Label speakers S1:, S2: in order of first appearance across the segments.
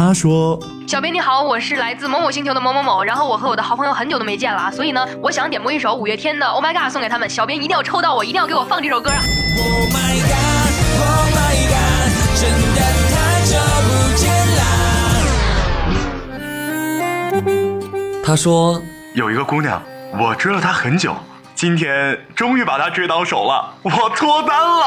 S1: 他说
S2: 小编你好，我是来自某某星球的某某某，然后我和我的好朋友很久都没见了啊，所以呢，我想点播一首五月天的《Oh My God》送给他们，小编一定要抽到我，一定要给我放这首歌啊
S3: ！Oh my god, oh my god，真的太久不见啦。
S4: 他说
S1: 有一个姑娘，我追了她很久，今天终于把她追到手了，我脱单了。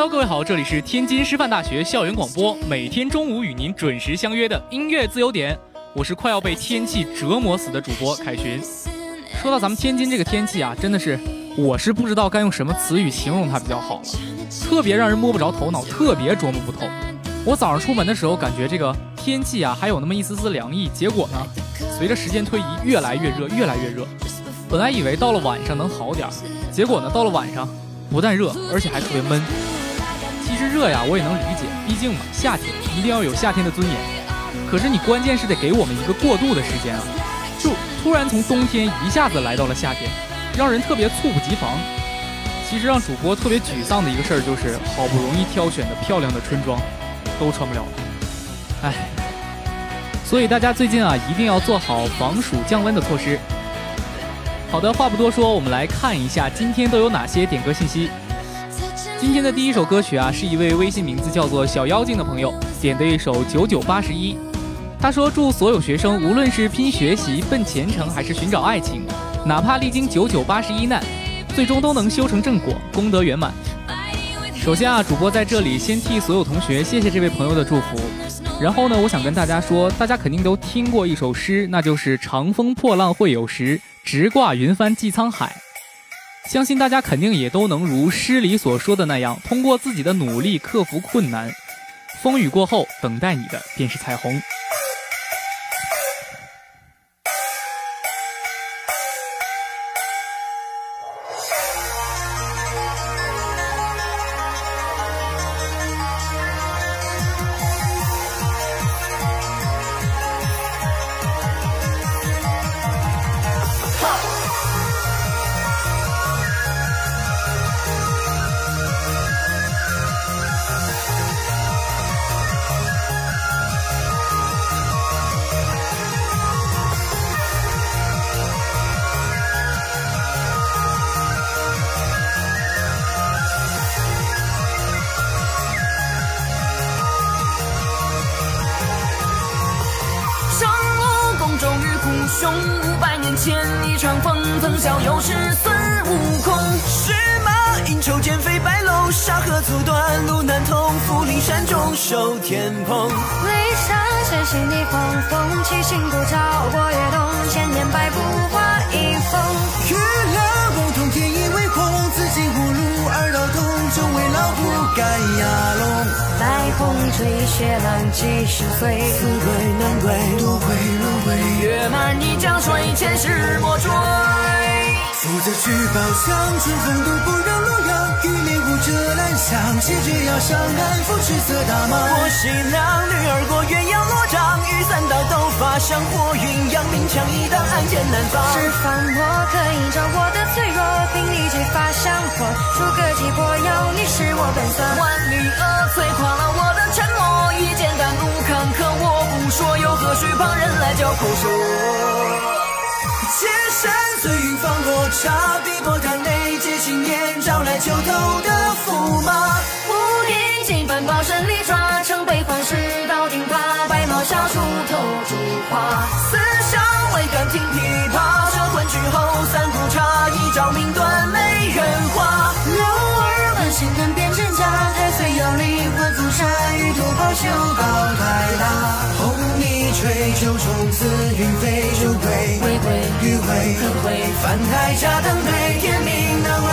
S5: Hello，各位好，这里是天津师范大学校园广播，每天中午与您准时相约的音乐自由点，我是快要被天气折磨死的主播凯旋。说到咱们天津这个天气啊，真的是，我是不知道该用什么词语形容它比较好了，特别让人摸不着头脑，特别琢磨不透。我早上出门的时候，感觉这个天气啊还有那么一丝丝凉意，结果呢，随着时间推移，越来越热，越来越热。本来以为到了晚上能好点儿，结果呢，到了晚上不但热，而且还特别闷。热呀，我也能理解，毕竟嘛，夏天一定要有夏天的尊严。可是你关键是得给我们一个过渡的时间啊，就突然从冬天一下子来到了夏天，让人特别猝不及防。其实让主播特别沮丧的一个事儿就是，好不容易挑选的漂亮的春装，都穿不了了。唉，所以大家最近啊，一定要做好防暑降温的措施。好的，话不多说，我们来看一下今天都有哪些点歌信息。今天的第一首歌曲啊，是一位微信名字叫做小妖精的朋友点的一首九九八十一。他说：“祝所有学生，无论是拼学习、奔前程，还是寻找爱情，哪怕历经九九八十一难，最终都能修成正果，功德圆满。”首先啊，主播在这里先替所有同学谢谢这位朋友的祝福。然后呢，我想跟大家说，大家肯定都听过一首诗，那就是“长风破浪会有时，直挂云帆济沧海”。相信大家肯定也都能如诗里所说的那样，通过自己的努力克服困难，风雨过后，等待你的便是彩虹。
S6: 狂风，七星古照过月洞，千年白骨化一风。
S3: 月亮梧桐天衣微红，紫金葫芦二道通，众位老虎盖亚龙。
S6: 白虹坠雪浪几十岁，
S3: 富贵难归，多亏轮回。月满一江水，前世莫追。负责取宝箱，春风都不让洛阳。玉面舞着兰香，谢绝要上岸，扶赤色大马。我新郎女儿过鸳鸯罗帐，雨伞大斗发香火云，扬名枪一挡，暗箭难防。
S6: 是放我可以照我的脆弱，并立即发香火，出个击破妖，你是我本色。
S3: 万里恶摧垮了我的沉默，一剑断路坎坷，我不说又何
S6: 须旁人来嚼口舌。千山随云放落茶，碧波潭内借青年，招来秋头的驸马。
S7: 五点金帆宝山里抓，城北环石到顶爬，白毛小梳头珠花。
S6: 四上未敢听琵琶，这魂去后三顾茶，一朝命断美人花。
S7: 六耳闻心难辨真假，太岁摇铃换浮沙，玉兔抛绣高台大。
S6: 红衣吹，九重紫云飞，酒鬼
S7: 回归
S6: 余晖
S7: 可会
S6: 翻台下登对，天命难违。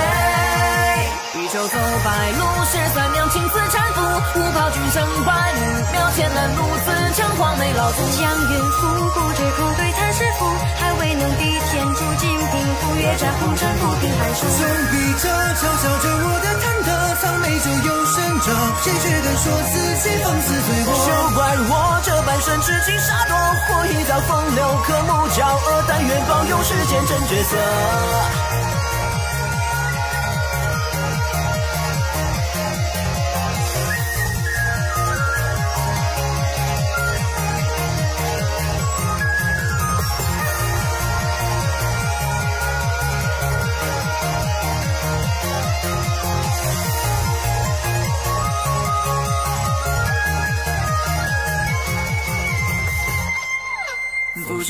S7: 一袖走白鹿，十三娘青丝搀扶，五袍君生百女，庙前拦路子，城隍美老祖。江云夫不知口对叹师傅，还未能抵天诛金兵，赴月斩红尘不平寒暑。
S6: 总比者嘲笑着我的忐忑，苍梅酒有神者，谁却敢说自己放肆醉卧？休怪我这半生痴情傻多，或一遭风流，可目骄傲，但愿保佑世间真绝色。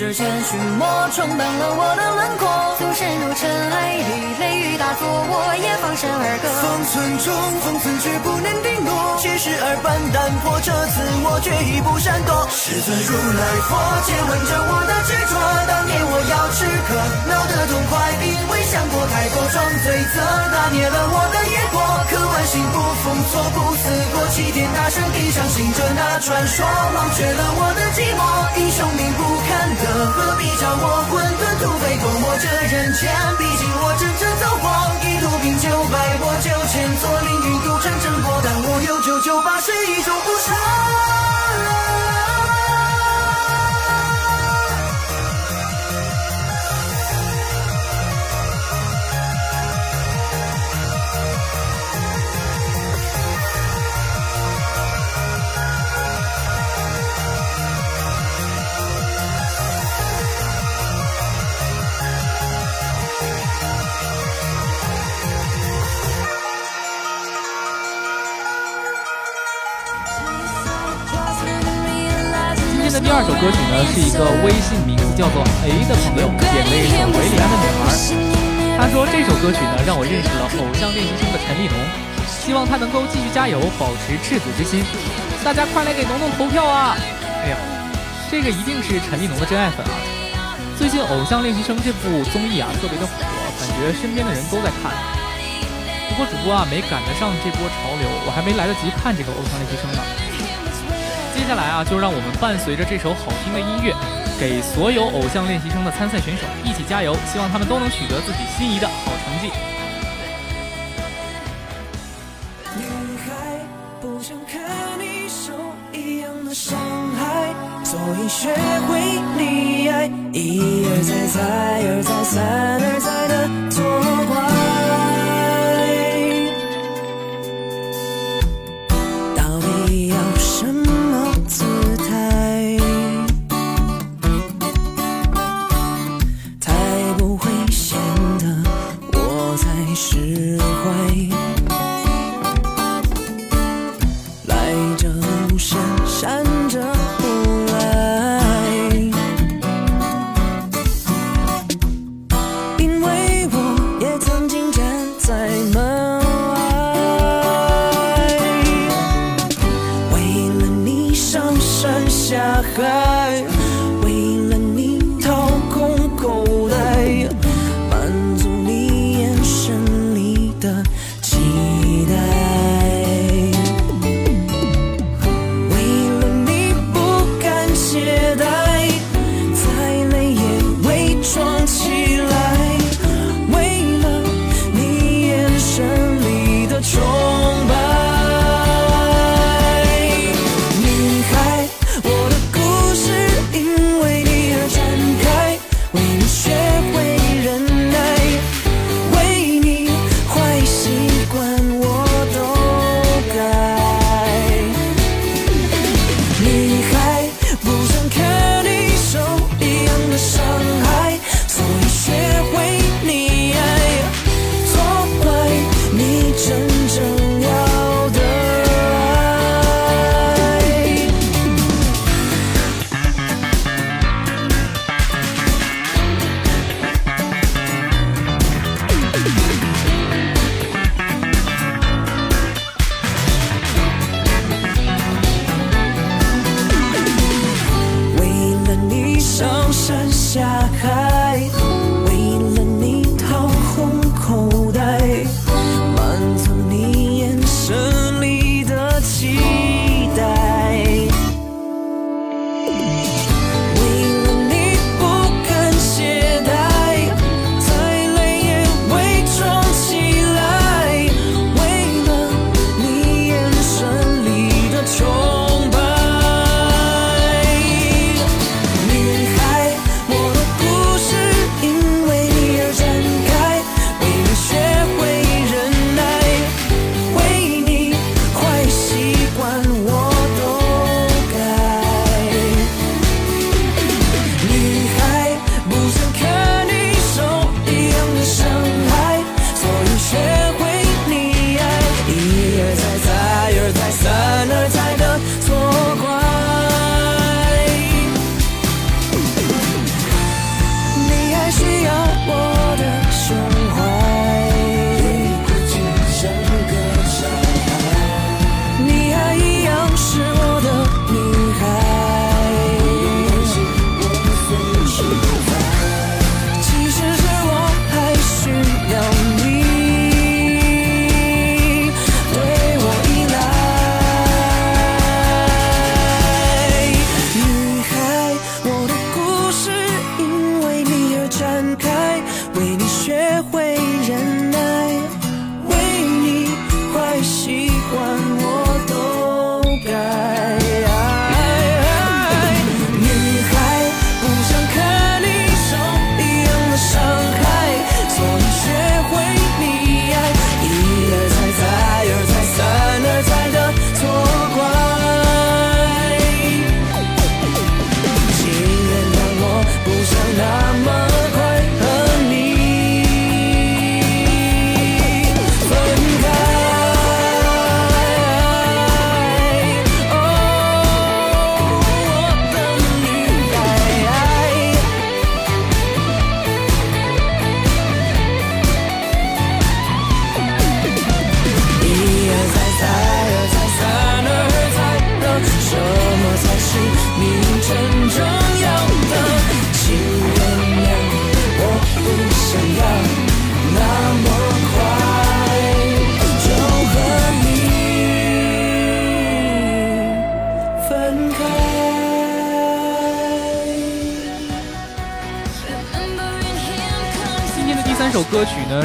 S7: 不知千寻魔冲淡了我的轮廓，浮身如尘埃里，雷雨打作，我也放声而歌。
S6: 方寸中，方寸却不能定夺，七十二般胆魄，这次我决意不闪躲。世尊如来佛，借问齐天大圣地上行者那传说，忘却了我的寂寞，英雄命不堪。何必叫我混沌土匪多磨这人间？毕竟我真正走过一途病九百，我九千座凌云渡尘尘过，但我有九九八十一种不舍。
S5: 第二首歌曲呢，是一个微信名字叫做 A 的朋友点了一首《维里安的女孩》。他说这首歌曲呢，让我认识了偶像练习生的陈立农，希望他能够继续加油，保持赤子之心。大家快来给农农投票啊！哎呀，这个一定是陈立农的真爱粉啊！最近《偶像练习生》这部综艺啊，特别的火，感觉身边的人都在看。不过主播啊，没赶得上这波潮流，我还没来得及看这个《偶像练习生》呢。接下来啊，就让我们伴随着这首好听的音乐，给所有偶像练习生的参赛选手一起加油，希望他们都能取得自己心仪的好成绩。
S6: 女孩不想看你受一样的伤害，所以学会溺爱，一而再，再而再，三而再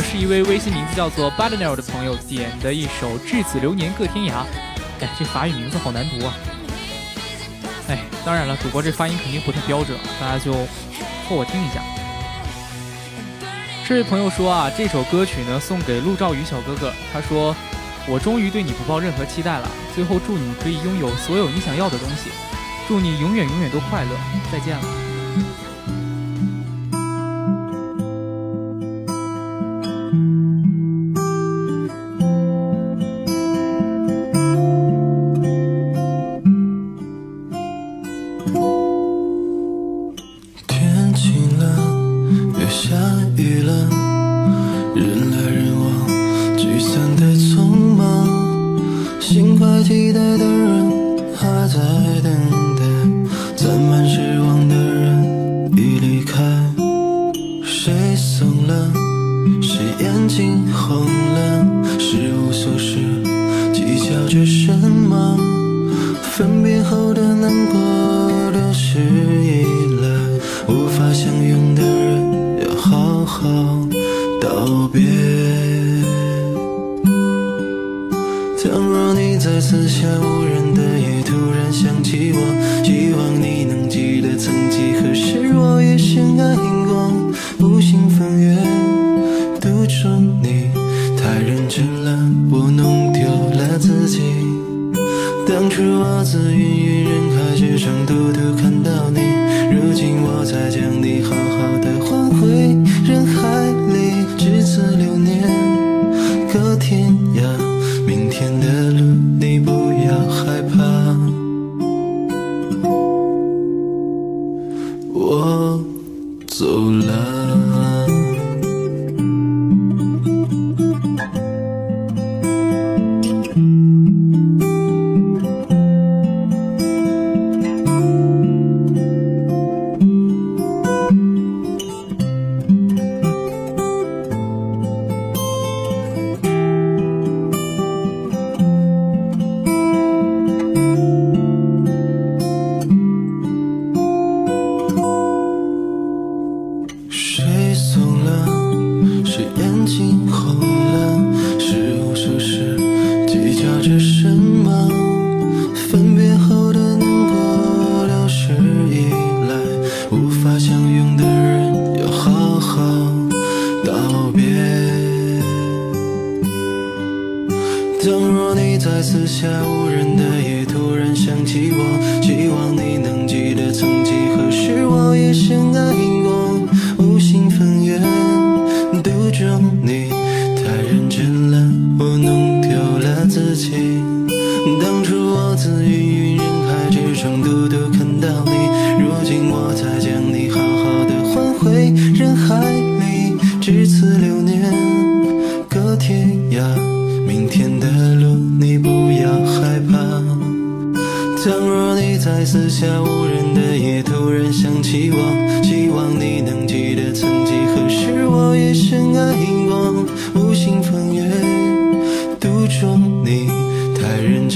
S8: 是一位微信名字叫做 BUTNER 的朋友点的一首《至此流年各天涯》。哎，这法语名字好难读啊！哎，当然了，主播这发音肯定不太标准，大家就凑合听一下。这位朋友说啊，这首歌曲呢送给陆兆宇小哥哥。他说：“我终于对你不抱任何期待了。最后祝你可以拥有所有你想要的东西，祝你永远永远都快乐。再见了。”前无人在四下无人的夜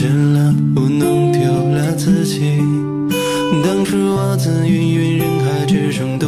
S8: 原谅我弄丢了自己。当初我自芸芸人海之中。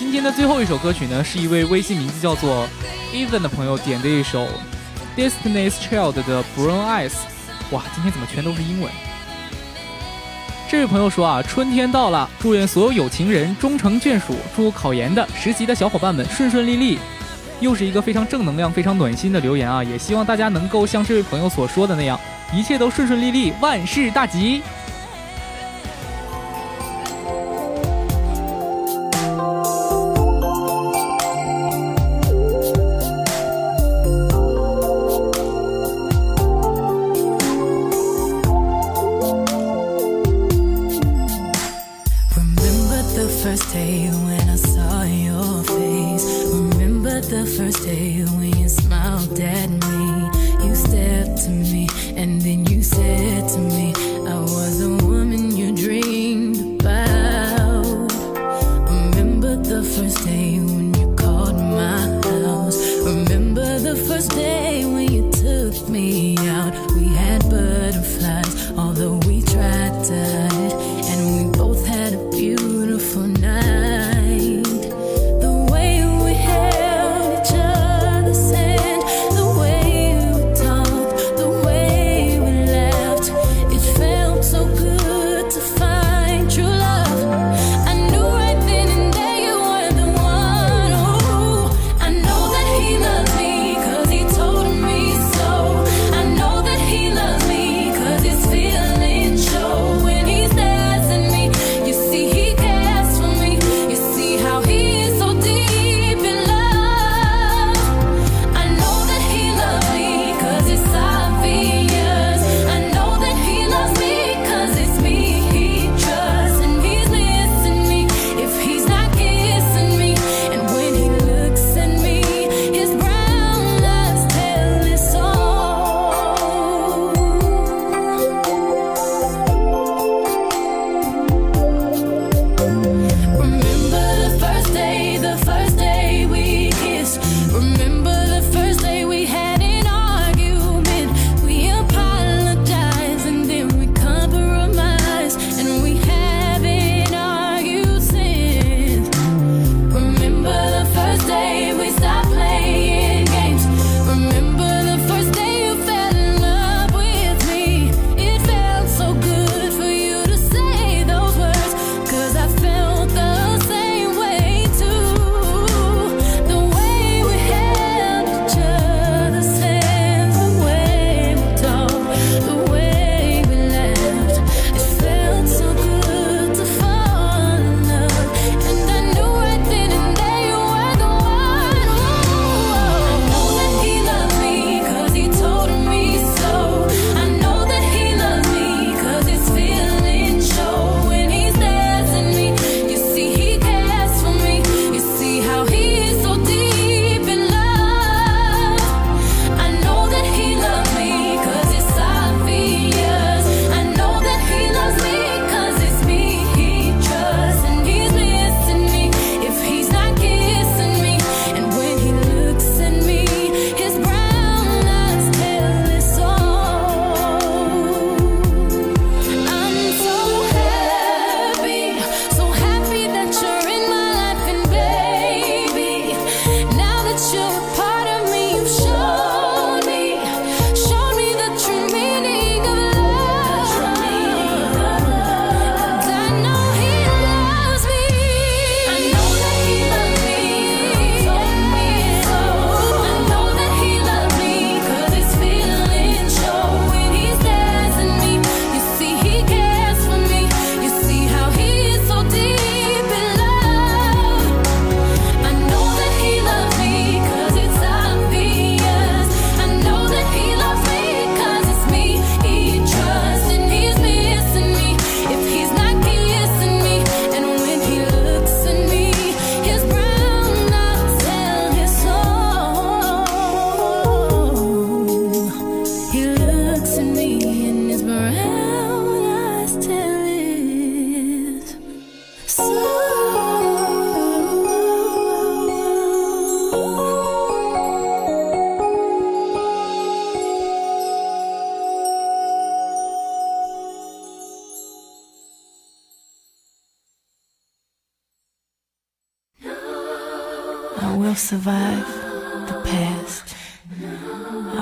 S5: 今天的最后一首
S8: 歌曲呢，是一位微信名字叫做 Ethan 的朋友点的一首 Destiny's Child 的 Brown Eyes。哇，今天怎么全都是英文？这位朋友说啊，春天到了，祝愿所有有情人终成眷属，祝考研的、实习的小伙伴们顺顺利利。又是一个非常正能量、非常暖心的留言啊！也希望大家能够像这位朋友所说的那样，一切都顺顺利利，万事大吉。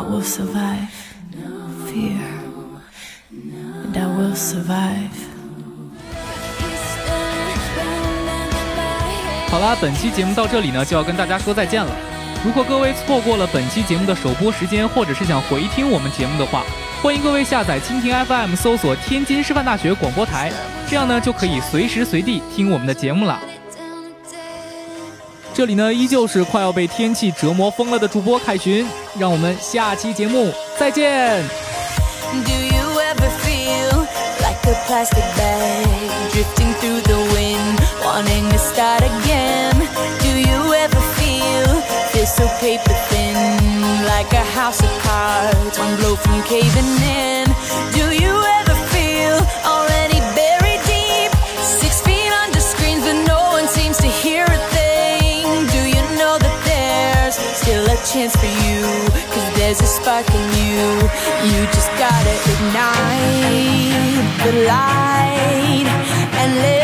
S6: will survive fear and I will survive.
S5: 好啦，本期节目到这里呢，就要跟大家说再见了。如果各位错过了本期节目的首播时间，或者是想回听我们节目的话，欢迎各位下载蜻蜓 FM，搜索天津师范大学广播台，这样呢就可以随时随地听我们的节目了。这里呢依旧是快要被天气折磨疯了的主播凯旋让我们下期节目再见
S6: do you ever feel like a plastic bag drifting through the wind wind start again do you ever feel this thin, like a house of cards one blow from caving in do you ever there's a spark in you. You just gotta ignite the light and live.